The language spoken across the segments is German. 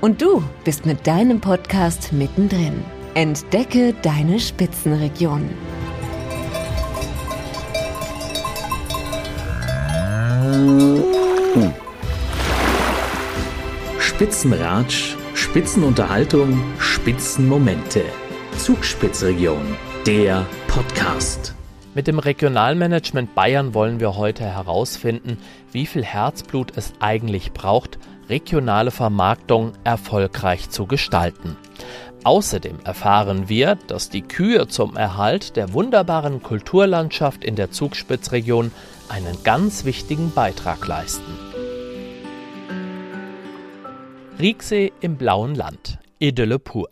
Und du bist mit deinem Podcast mittendrin. Entdecke deine Spitzenregion. Spitzenratsch, Spitzenunterhaltung, Spitzenmomente. Zugspitzregion, der Podcast. Mit dem Regionalmanagement Bayern wollen wir heute herausfinden, wie viel Herzblut es eigentlich braucht, regionale Vermarktung erfolgreich zu gestalten. Außerdem erfahren wir, dass die Kühe zum Erhalt der wunderbaren Kulturlandschaft in der Zugspitzregion einen ganz wichtigen Beitrag leisten. Rieksee im blauen Land. Idylle pur.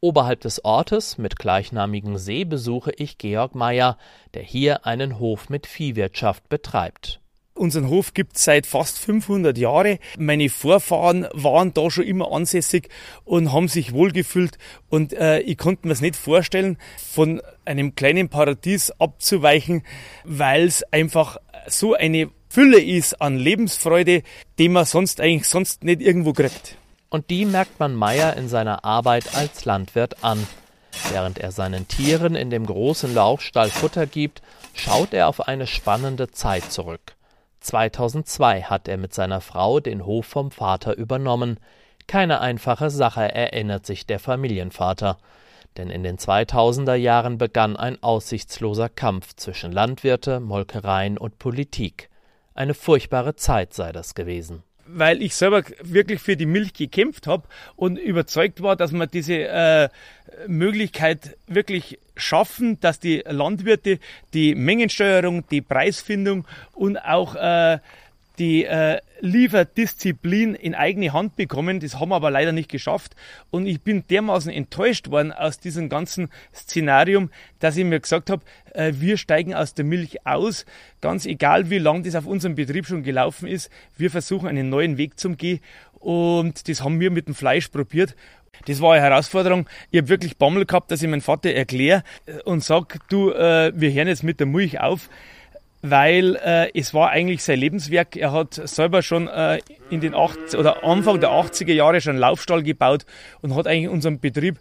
Oberhalb des Ortes mit gleichnamigen See besuche ich Georg Meyer, der hier einen Hof mit Viehwirtschaft betreibt. Unseren Hof gibt es seit fast 500 Jahren. Meine Vorfahren waren da schon immer ansässig und haben sich wohlgefühlt. Und äh, ich konnte mir es nicht vorstellen, von einem kleinen Paradies abzuweichen, weil es einfach so eine Fülle ist an Lebensfreude, die man sonst eigentlich sonst nicht irgendwo kriegt. Und die merkt man Meyer in seiner Arbeit als Landwirt an. Während er seinen Tieren in dem großen Laufstall Futter gibt, schaut er auf eine spannende Zeit zurück. 2002 hat er mit seiner Frau den Hof vom Vater übernommen. Keine einfache Sache, erinnert sich der Familienvater. Denn in den 2000er Jahren begann ein aussichtsloser Kampf zwischen Landwirte, Molkereien und Politik. Eine furchtbare Zeit sei das gewesen weil ich selber wirklich für die Milch gekämpft habe und überzeugt war, dass wir diese äh, Möglichkeit wirklich schaffen, dass die Landwirte die Mengensteuerung, die Preisfindung und auch äh, die äh, Lieferdisziplin in eigene Hand bekommen. Das haben wir aber leider nicht geschafft. Und ich bin dermaßen enttäuscht worden aus diesem ganzen Szenarium, dass ich mir gesagt habe, äh, wir steigen aus der Milch aus. Ganz egal, wie lang das auf unserem Betrieb schon gelaufen ist. Wir versuchen einen neuen Weg zu gehen. Und das haben wir mit dem Fleisch probiert. Das war eine Herausforderung. Ich habe wirklich Bammel gehabt, dass ich meinem Vater erkläre und sage, du, äh, wir hören jetzt mit der Milch auf weil äh, es war eigentlich sein Lebenswerk. Er hat selber schon äh, in den 80 oder Anfang der 80er Jahre schon einen Laufstall gebaut und hat eigentlich unseren Betrieb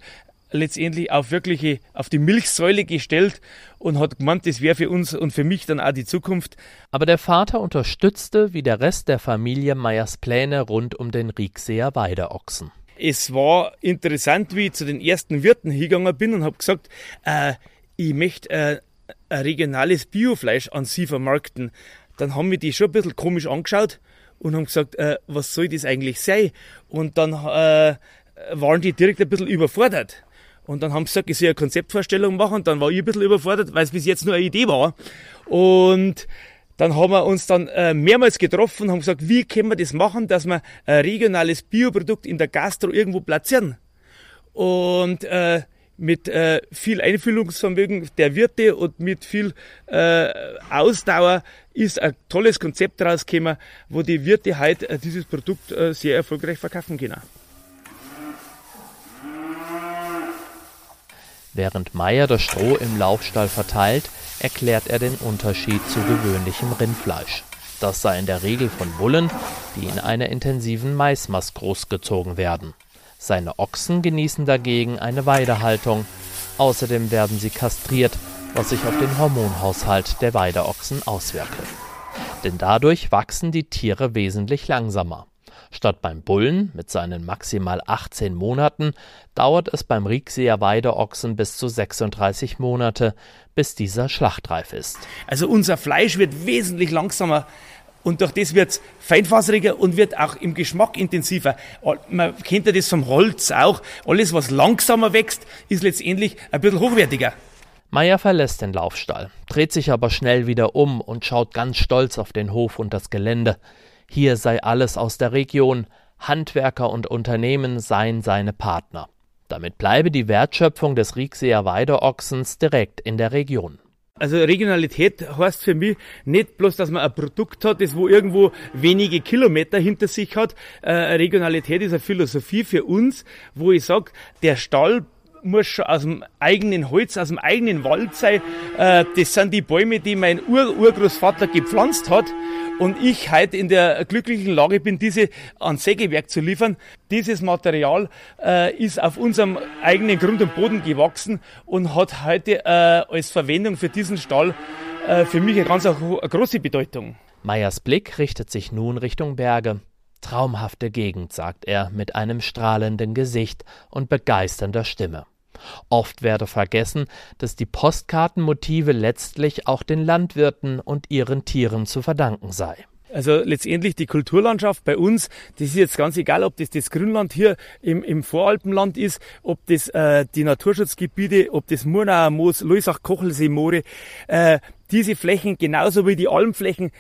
letztendlich auf wirkliche, auf die Milchsäule gestellt und hat gemeint, das wäre für uns und für mich dann auch die Zukunft. Aber der Vater unterstützte wie der Rest der Familie Meyers Pläne rund um den Riekseer Weideochsen. Es war interessant, wie ich zu den ersten Wirten hingegangen bin und habe gesagt, äh, ich möchte äh, ein regionales Biofleisch an sie vermarkten, dann haben wir die schon ein bisschen komisch angeschaut und haben gesagt, äh, was soll das eigentlich sein? Und dann äh, waren die direkt ein bisschen überfordert. Und dann haben sie gesagt, ich soll eine Konzeptvorstellung machen. Dann war ich ein bisschen überfordert, weil es bis jetzt nur eine Idee war. Und dann haben wir uns dann äh, mehrmals getroffen und haben gesagt, wie können wir das machen, dass wir ein regionales Bioprodukt in der Gastro irgendwo platzieren. Und äh, mit äh, viel Einfühlungsvermögen der Wirte und mit viel äh, Ausdauer ist ein tolles Konzept rausgekommen, wo die Wirte halt äh, dieses Produkt äh, sehr erfolgreich verkaufen können. Während Meyer das Stroh im Laufstall verteilt, erklärt er den Unterschied zu gewöhnlichem Rindfleisch. Das sei in der Regel von Bullen, die in einer intensiven Maismast großgezogen werden. Seine Ochsen genießen dagegen eine Weidehaltung. Außerdem werden sie kastriert, was sich auf den Hormonhaushalt der Weideochsen auswirke. Denn dadurch wachsen die Tiere wesentlich langsamer. Statt beim Bullen mit seinen maximal 18 Monaten dauert es beim Riekseer Weideochsen bis zu 36 Monate, bis dieser schlachtreif ist. Also unser Fleisch wird wesentlich langsamer Und durch das wird es feinfaseriger und wird auch im Geschmack intensiver. Man kennt ja das vom Holz auch. Alles, was langsamer wächst, ist letztendlich ein bisschen hochwertiger. Meier verlässt den Laufstall, dreht sich aber schnell wieder um und schaut ganz stolz auf den Hof und das Gelände. Hier sei alles aus der Region, Handwerker und Unternehmen seien seine Partner. Damit bleibe die Wertschöpfung des Riekseer Weideochsens direkt in der Region. Also Regionalität heißt für mich nicht bloß, dass man ein Produkt hat, das wo irgendwo wenige Kilometer hinter sich hat. Äh, Regionalität ist eine Philosophie für uns, wo ich sage, der Stall muss schon aus dem eigenen Holz, aus dem eigenen Wald sein. Äh, das sind die Bäume, die mein Ur-Urgroßvater gepflanzt hat und ich heute in der glücklichen Lage bin, diese an Sägewerk zu liefern. Dieses Material äh, ist auf unserem eigenen Grund und Boden gewachsen und hat heute äh, als Verwendung für diesen Stall äh, für mich eine ganz eine große Bedeutung. Meyers Blick richtet sich nun Richtung Berge. Traumhafte Gegend, sagt er mit einem strahlenden Gesicht und begeisternder Stimme. Oft werde vergessen, dass die Postkartenmotive letztlich auch den Landwirten und ihren Tieren zu verdanken sei. Also letztendlich die Kulturlandschaft bei uns, das ist jetzt ganz egal, ob das das Grünland hier im, im Voralpenland ist, ob das äh, die Naturschutzgebiete, ob das Murnauer Moos, Loisach, Kochelsee, Moore, äh, diese Flächen genauso wie die Almflächen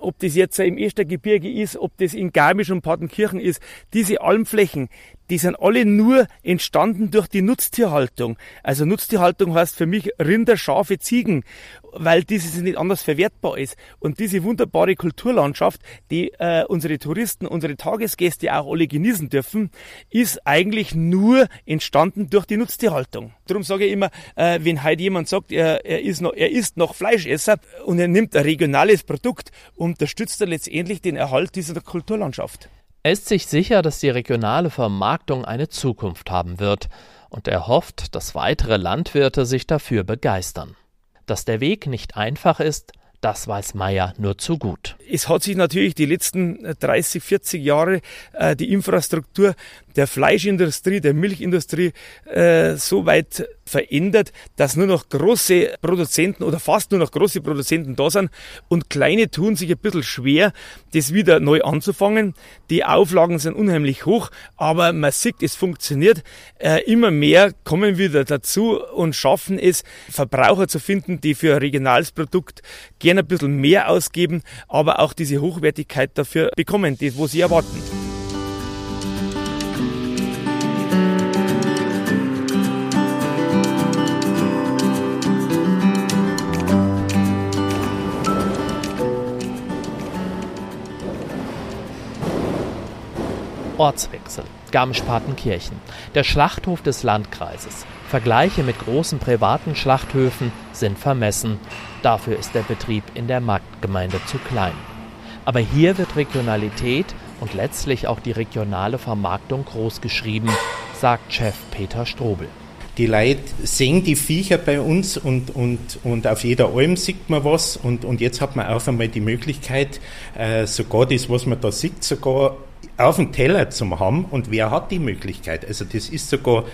ob das jetzt im Estergebirge ist, ob das in Garmisch und Partenkirchen ist, diese Almflächen, die sind alle nur entstanden durch die Nutztierhaltung. Also Nutztierhaltung heißt für mich Rinder, Schafe, Ziegen, weil dieses nicht anders verwertbar ist. Und diese wunderbare Kulturlandschaft, die äh, unsere Touristen, unsere Tagesgäste auch alle genießen dürfen, ist eigentlich nur entstanden durch die Nutztierhaltung. Darum sage ich immer, äh, wenn heute jemand sagt, er, er, ist noch, er ist noch Fleischesser und er nimmt ein regionales Produkt, unterstützt er letztendlich den Erhalt dieser Kulturlandschaft. Er ist sich sicher, dass die regionale Vermarktung eine Zukunft haben wird, und er hofft, dass weitere Landwirte sich dafür begeistern. Dass der Weg nicht einfach ist, das weiß Meyer nur zu gut. Es hat sich natürlich die letzten 30, 40 Jahre äh, die Infrastruktur der Fleischindustrie, der Milchindustrie äh, so weit verändert, dass nur noch große Produzenten oder fast nur noch große Produzenten da sind und kleine tun sich ein bisschen schwer, das wieder neu anzufangen. Die Auflagen sind unheimlich hoch, aber man sieht, es funktioniert. Äh, immer mehr kommen wieder dazu und schaffen es, Verbraucher zu finden, die für ein regionales Produkt gerne ein bisschen mehr ausgeben, aber auch diese Hochwertigkeit dafür bekommen, die, wo sie erwarten. Ortswechsel. Garmisch-Partenkirchen. Der Schlachthof des Landkreises. Vergleiche mit großen privaten Schlachthöfen sind vermessen. Dafür ist der Betrieb in der Marktgemeinde zu klein. Aber hier wird Regionalität und letztlich auch die regionale Vermarktung großgeschrieben, sagt Chef Peter Strobel. Die Leute sehen die Viecher bei uns und, und, und auf jeder Alm sieht man was und, und jetzt hat man auf einmal die Möglichkeit, äh, sogar das, was man da sieht, sogar auf dem Teller zu haben. Und wer hat die Möglichkeit? Also das ist sogar,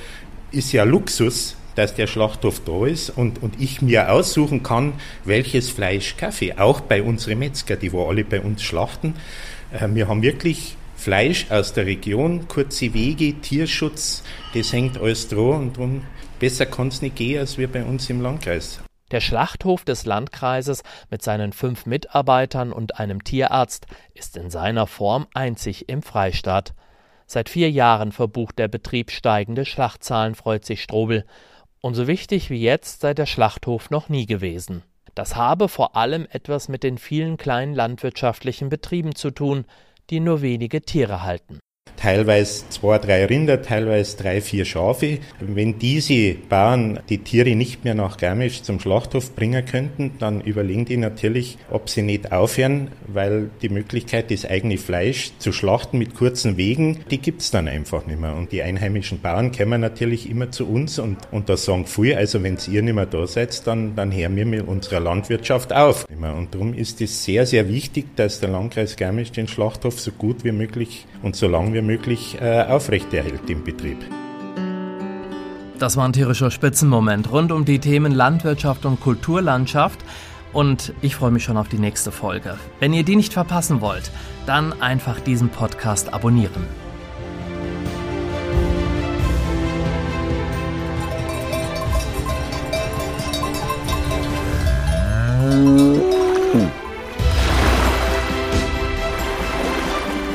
ist ja Luxus, dass der Schlachthof da ist und, und ich mir aussuchen kann, welches Fleisch Kaffee. Auch bei unseren Metzger, die wo alle bei uns schlachten. Äh, wir haben wirklich Fleisch aus der Region, kurze Wege, Tierschutz, das hängt alles dran und darum besser kann es nicht gehen als wir bei uns im Landkreis. Der Schlachthof des Landkreises mit seinen fünf Mitarbeitern und einem Tierarzt ist in seiner Form einzig im Freistaat. Seit vier Jahren verbucht der Betrieb steigende Schlachtzahlen, freut sich Strobel. Und so wichtig wie jetzt sei der Schlachthof noch nie gewesen. Das habe vor allem etwas mit den vielen kleinen landwirtschaftlichen Betrieben zu tun, die nur wenige Tiere halten teilweise zwei, drei Rinder, teilweise drei, vier Schafe. Wenn diese Bauern die Tiere nicht mehr nach Garmisch zum Schlachthof bringen könnten, dann überlegen die natürlich, ob sie nicht aufhören, weil die Möglichkeit, das eigene Fleisch zu schlachten mit kurzen Wegen, die gibt's dann einfach nicht mehr. Und die einheimischen Bauern kommen natürlich immer zu uns und, und da sagen viele, also wenn ihr nicht mehr da seid, dann, dann hören wir mit unserer Landwirtschaft auf. Und darum ist es sehr, sehr wichtig, dass der Landkreis Garmisch den Schlachthof so gut wie möglich und so lang wie möglich äh, aufrechterhält im Betrieb. Das war ein tierischer Spitzenmoment rund um die Themen Landwirtschaft und Kulturlandschaft. und ich freue mich schon auf die nächste Folge. Wenn ihr die nicht verpassen wollt, dann einfach diesen Podcast abonnieren.